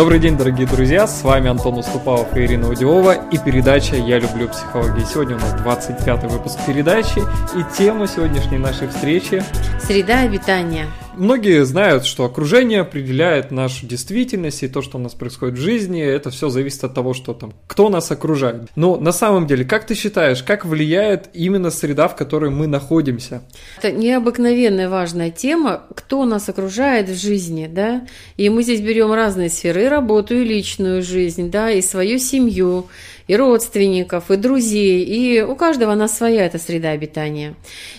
Добрый день, дорогие друзья, с вами Антон Уступалов и Ирина Удилова и передача «Я люблю психологию». Сегодня у нас 25 выпуск передачи и тема сегодняшней нашей встречи «Среда обитания». Многие знают, что окружение определяет нашу действительность и то, что у нас происходит в жизни, это все зависит от того, что там, кто нас окружает. Но на самом деле, как ты считаешь, как влияет именно среда, в которой мы находимся? Это необыкновенная важная тема, кто нас окружает в жизни, да, и мы здесь берем разные сферы, работу, и личную жизнь, да, и свою семью, и родственников, и друзей, и у каждого она своя эта среда обитания.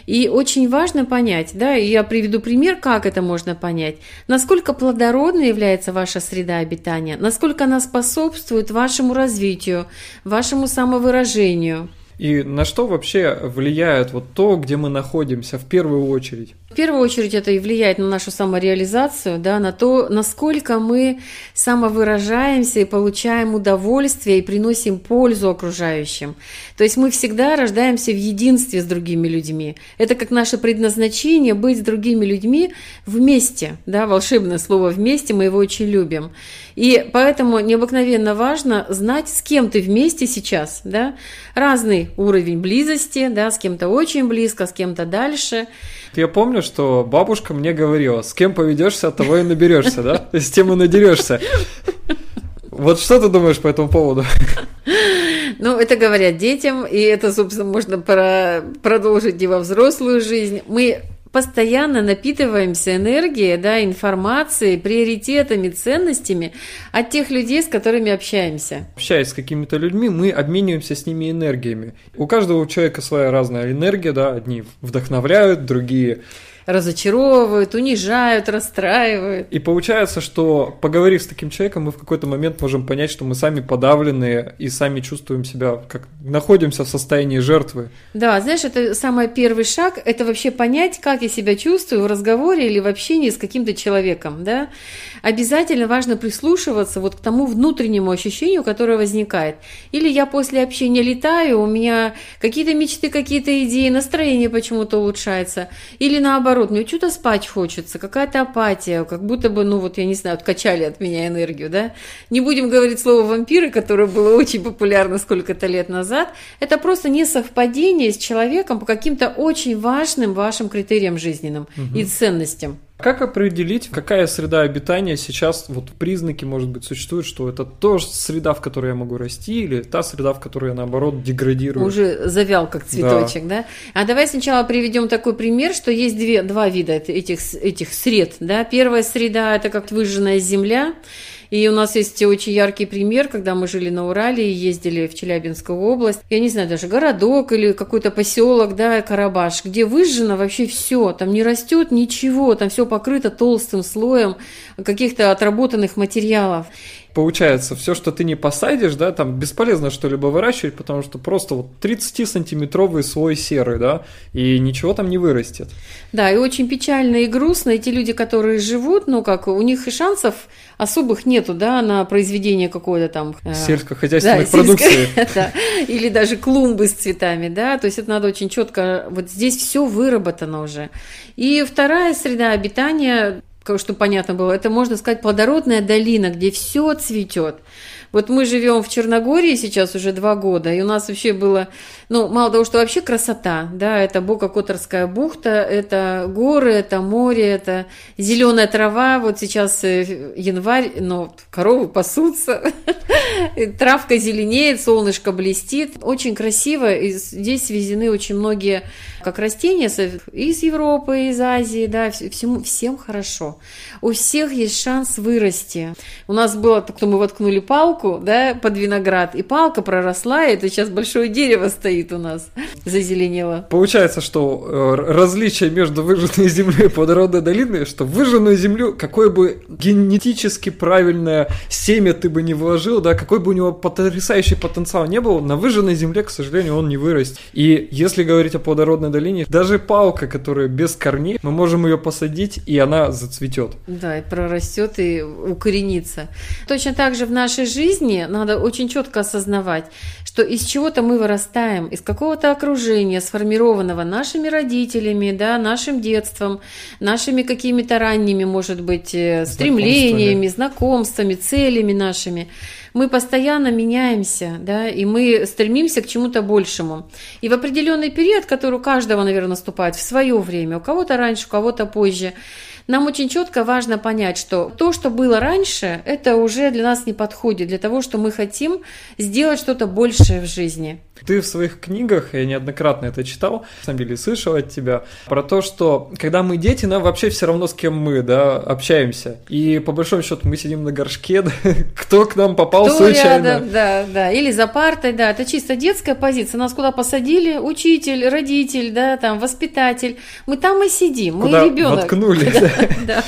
И очень важно понять, да, и я приведу пример, как это можно понять, насколько плодородной является ваша среда обитания, насколько она способствует вашему развитию, вашему самовыражению. И на что вообще влияет вот то, где мы находимся в первую очередь? В первую очередь это и влияет на нашу самореализацию, да, на то, насколько мы самовыражаемся и получаем удовольствие и приносим пользу окружающим. То есть мы всегда рождаемся в единстве с другими людьми. Это как наше предназначение быть с другими людьми вместе, да, волшебное слово «вместе», мы его очень любим. И поэтому необыкновенно важно знать, с кем ты вместе сейчас, да, разный уровень близости, да, с кем-то очень близко, с кем-то дальше – я помню, что бабушка мне говорила, с кем поведешься, от того и наберешься, да? С тем и надерешься. Вот что ты думаешь по этому поводу? Ну, это говорят детям, и это, собственно, можно про продолжить и во взрослую жизнь. Мы постоянно напитываемся энергией, да, информацией, приоритетами, ценностями от тех людей, с которыми общаемся. Общаясь с какими-то людьми, мы обмениваемся с ними энергиями. У каждого человека своя разная энергия, да, одни вдохновляют, другие разочаровывают, унижают, расстраивают. И получается, что поговорив с таким человеком, мы в какой-то момент можем понять, что мы сами подавленные и сами чувствуем себя, как находимся в состоянии жертвы. Да, знаешь, это самый первый шаг, это вообще понять, как я себя чувствую в разговоре или в общении с каким-то человеком, да. Обязательно важно прислушиваться вот к тому внутреннему ощущению, которое возникает. Или я после общения летаю, у меня какие-то мечты, какие-то идеи, настроение почему-то улучшается. Или наоборот, мне что-то спать хочется, какая-то апатия, как будто бы, ну вот, я не знаю, откачали от меня энергию, да. Не будем говорить слово «вампиры», которое было очень популярно сколько-то лет назад. Это просто не совпадение с человеком по каким-то очень важным вашим критериям жизненным угу. и ценностям. Как определить, какая среда обитания сейчас, вот признаки, может быть, существуют, что это тоже среда, в которой я могу расти, или та среда, в которой я, наоборот, деградирую? Уже завял, как цветочек, да? да? А давай сначала приведем такой пример, что есть две, два вида этих, этих сред, да? Первая среда – это как выжженная земля, и у нас есть очень яркий пример, когда мы жили на Урале и ездили в Челябинскую область. Я не знаю, даже городок или какой-то поселок, да, Карабаш, где выжжено вообще все. Там не растет ничего, там все покрыто толстым слоем каких-то отработанных материалов получается, все, что ты не посадишь, да, там бесполезно что-либо выращивать, потому что просто вот 30-сантиметровый слой серы, да, и ничего там не вырастет. Да, и очень печально и грустно эти люди, которые живут, ну как, у них и шансов особых нету, да, на произведение какой-то там... Э, Сельскохозяйственной да, продукции. да, или даже клумбы с цветами, да, то есть это надо очень четко, вот здесь все выработано уже. И вторая среда обитания чтобы понятно было, это можно сказать плодородная долина, где все цветет. Вот мы живем в Черногории сейчас уже два года, и у нас вообще было, ну, мало того, что вообще красота, да, это Бока-Которская бухта, это горы, это море, это зеленая трава, вот сейчас э, январь, но коровы пасутся, травка зеленеет, солнышко блестит, очень красиво, и здесь свезены очень многие как растения из Европы, из Азии, да, всему, всем хорошо. У всех есть шанс вырасти. У нас было, кто мы воткнули палку, да, под виноград, и палка проросла, и это сейчас большое дерево стоит у нас, зазеленело. Получается, что э, различие между выжженной землей и плодородной долиной, что выжженную землю, какое бы генетически правильное семя ты бы не вложил, да, какой бы у него потрясающий потенциал не был, на выжженной земле, к сожалению, он не вырастет. И если говорить о плодородной долине, даже палка, которая без корней, мы можем ее посадить, и она зацветет расцветет. Да, и прорастет и укоренится. Точно так же в нашей жизни надо очень четко осознавать, что из чего-то мы вырастаем, из какого-то окружения, сформированного нашими родителями, да, нашим детством, нашими какими-то ранними, может быть, э, стремлениями, знакомствами, целями нашими мы постоянно меняемся, да, и мы стремимся к чему-то большему. И в определенный период, который у каждого, наверное, наступает в свое время, у кого-то раньше, у кого-то позже, нам очень четко важно понять, что то, что было раньше, это уже для нас не подходит, для того, что мы хотим сделать что-то большее в жизни. Ты в своих книгах, я неоднократно это читал, на самом деле слышал от тебя, про то, что когда мы дети, нам вообще все равно с кем мы, да, общаемся. И по большому счету мы сидим на горшке, да, кто к нам попал кто случайно. Рядом, да, да, или за партой, да, это чисто детская позиция. Нас куда посадили, учитель, родитель, да, там, воспитатель. Мы там и сидим, куда мы ребенок. воткнули. Да,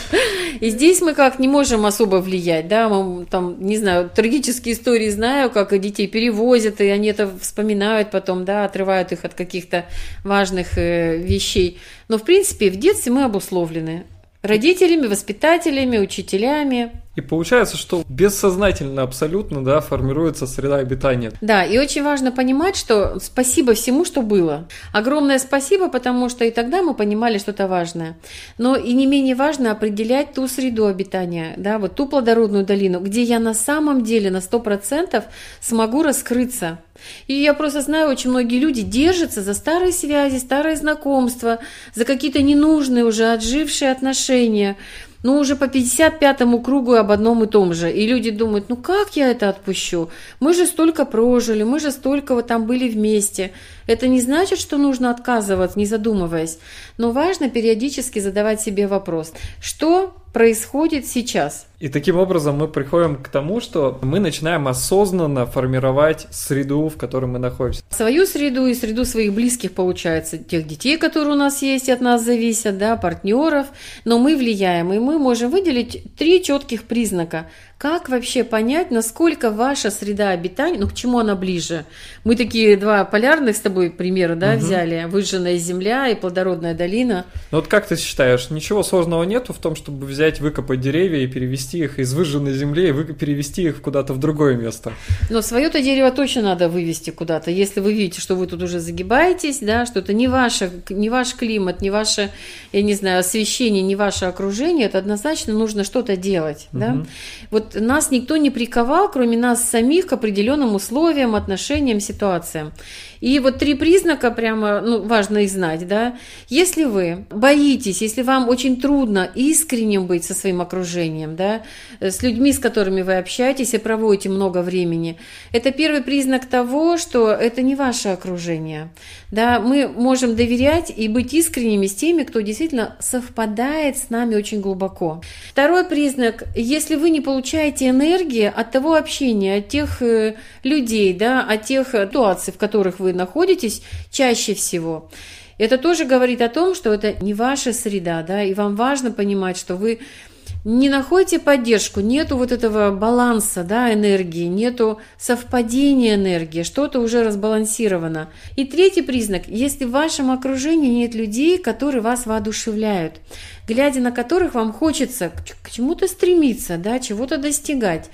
И здесь мы как не можем особо влиять, да, мы там, не знаю, трагические истории знаю, как детей перевозят, и они это вспоминают вспоминают потом, да, отрывают их от каких-то важных э, вещей. Но, в принципе, в детстве мы обусловлены родителями, воспитателями, учителями. И получается, что бессознательно абсолютно да, формируется среда обитания. Да, и очень важно понимать, что спасибо всему, что было. Огромное спасибо, потому что и тогда мы понимали что-то важное. Но и не менее важно определять ту среду обитания, да, вот ту плодородную долину, где я на самом деле на 100% смогу раскрыться. И я просто знаю, очень многие люди держатся за старые связи, старые знакомства, за какие-то ненужные уже отжившие отношения ну, уже по 55-му кругу об одном и том же. И люди думают, ну как я это отпущу? Мы же столько прожили, мы же столько вот там были вместе. Это не значит, что нужно отказываться, не задумываясь. Но важно периодически задавать себе вопрос, что происходит сейчас? И таким образом мы приходим к тому, что мы начинаем осознанно формировать среду, в которой мы находимся. Свою среду и среду своих близких, получается, тех детей, которые у нас есть от нас зависят, да, партнеров. Но мы влияем, и мы можем выделить три четких признака, как вообще понять, насколько ваша среда обитания, ну к чему она ближе? Мы такие два полярных с тобой примера, да, угу. взяли, выжженная земля и плодородная долина. Ну вот как ты считаешь, ничего сложного нету в том, чтобы взять, выкопать деревья и перевести их из выжженной земли и перевести их куда-то в другое место? Но свое-то дерево точно надо вывести куда-то. Если вы видите, что вы тут уже загибаетесь, да, что это не, ваше, не ваш климат, не ваше, я не знаю, освещение, не ваше окружение, это однозначно нужно что-то делать, угу. да. Вот нас никто не приковал, кроме нас самих, к определенным условиям, отношениям, ситуациям. И вот три признака прямо ну, важно их знать. Да? Если вы боитесь, если вам очень трудно искренним быть со своим окружением, да, с людьми, с которыми вы общаетесь и проводите много времени, это первый признак того, что это не ваше окружение. Да? Мы можем доверять и быть искренними с теми, кто действительно совпадает с нами очень глубоко. Второй признак, если вы не получаете энергии от того общения, от тех э, людей, да, от тех ситуаций, в которых вы находитесь чаще всего. Это тоже говорит о том, что это не ваша среда, да, и вам важно понимать, что вы не находите поддержку, нету вот этого баланса, да, энергии, нету совпадения энергии, что-то уже разбалансировано. И третий признак, если в вашем окружении нет людей, которые вас воодушевляют, глядя на которых вам хочется к чему-то стремиться, да, чего-то достигать.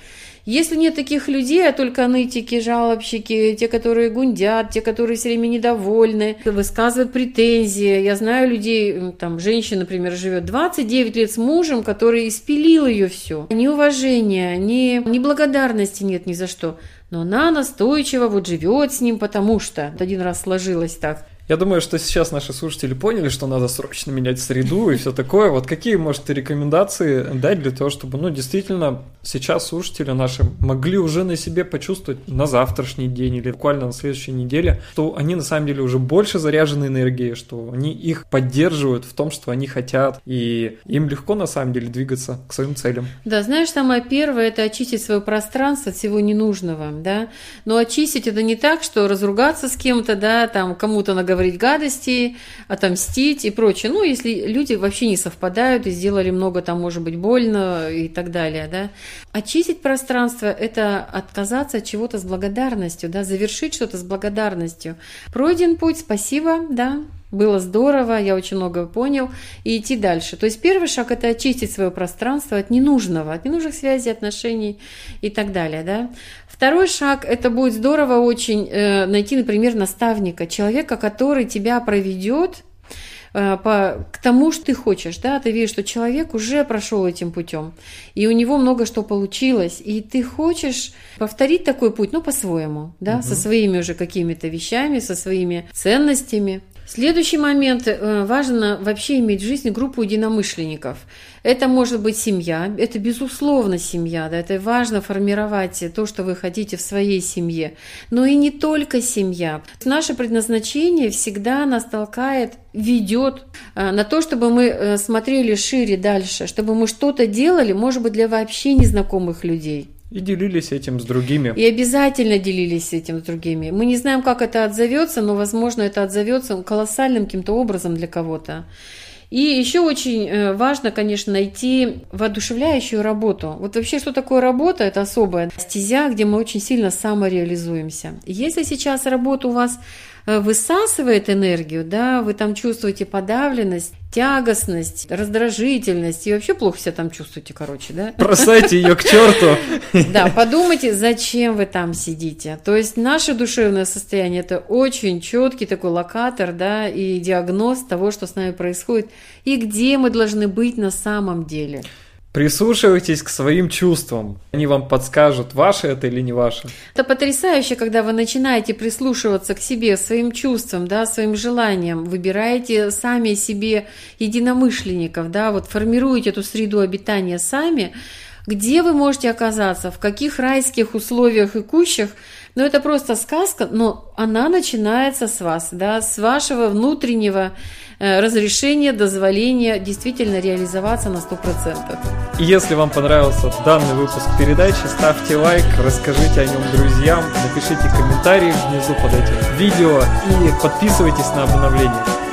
Если нет таких людей, а только нытики, жалобщики, те, которые гундят, те, которые все время недовольны, высказывают претензии. Я знаю людей, там, женщина, например, живет 29 лет с мужем, который испилил ее все. Ни уважения, ни, ни благодарности нет ни за что. Но она настойчиво вот живет с ним, потому что один раз сложилось так. Я думаю, что сейчас наши слушатели поняли, что надо срочно менять среду и все такое. Вот какие, может, ты рекомендации дать для того, чтобы, ну, действительно, сейчас слушатели наши могли уже на себе почувствовать на завтрашний день или буквально на следующей неделе, что они на самом деле уже больше заряжены энергией, что они их поддерживают в том, что они хотят, и им легко на самом деле двигаться к своим целям. Да, знаешь, самое первое – это очистить свое пространство от всего ненужного, да, но очистить это не так, что разругаться с кем-то, да, там кому-то наговорить наговорить гадости, отомстить и прочее. Ну, если люди вообще не совпадают и сделали много там, может быть, больно и так далее, да. Очистить пространство – это отказаться от чего-то с благодарностью, да, завершить что-то с благодарностью. Пройден путь, спасибо, да, было здорово, я очень много понял, и идти дальше. То есть первый шаг – это очистить свое пространство от ненужного, от ненужных связей, отношений и так далее. Да? Второй шаг – это будет здорово очень э, найти, например, наставника, человека, который тебя проведет Э, по, к тому, что ты хочешь, да, ты видишь, что человек уже прошел этим путем, и у него много что получилось, и ты хочешь повторить такой путь, ну, по-своему, да, угу. со своими уже какими-то вещами, со своими ценностями. Следующий момент. Э, важно вообще иметь в жизни группу единомышленников. Это может быть семья, это безусловно семья, да, это важно формировать то, что вы хотите в своей семье. Но и не только семья. Наше предназначение всегда нас толкает, ведет э, на то, чтобы мы э, смотрели шире дальше, чтобы мы что-то делали, может быть, для вообще незнакомых людей. И делились этим с другими. И обязательно делились этим с другими. Мы не знаем, как это отзовется, но, возможно, это отзовется колоссальным каким-то образом для кого-то. И еще очень э, важно, конечно, найти воодушевляющую работу. Вот вообще, что такое работа? Это особая стезя, где мы очень сильно самореализуемся. Если сейчас работа у вас высасывает энергию, да, вы там чувствуете подавленность, тягостность, раздражительность и вообще плохо себя там чувствуете, короче, да? Бросайте ее к черту. Да, подумайте, зачем вы там сидите. То есть наше душевное состояние это очень четкий такой локатор, да, и диагноз того, что с нами происходит, и где мы должны быть на самом деле. Прислушивайтесь к своим чувствам. Они вам подскажут, ваше это или не ваше. Это потрясающе, когда вы начинаете прислушиваться к себе, своим чувствам, да, своим желаниям, выбираете сами себе единомышленников, да, вот формируете эту среду обитания сами, где вы можете оказаться, в каких райских условиях и кущах, но это просто сказка, но она начинается с вас, да, с вашего внутреннего э, разрешения, дозволения действительно реализоваться на 100%. И если вам понравился данный выпуск передачи, ставьте лайк, расскажите о нем друзьям, напишите комментарии внизу под этим видео и подписывайтесь на обновления.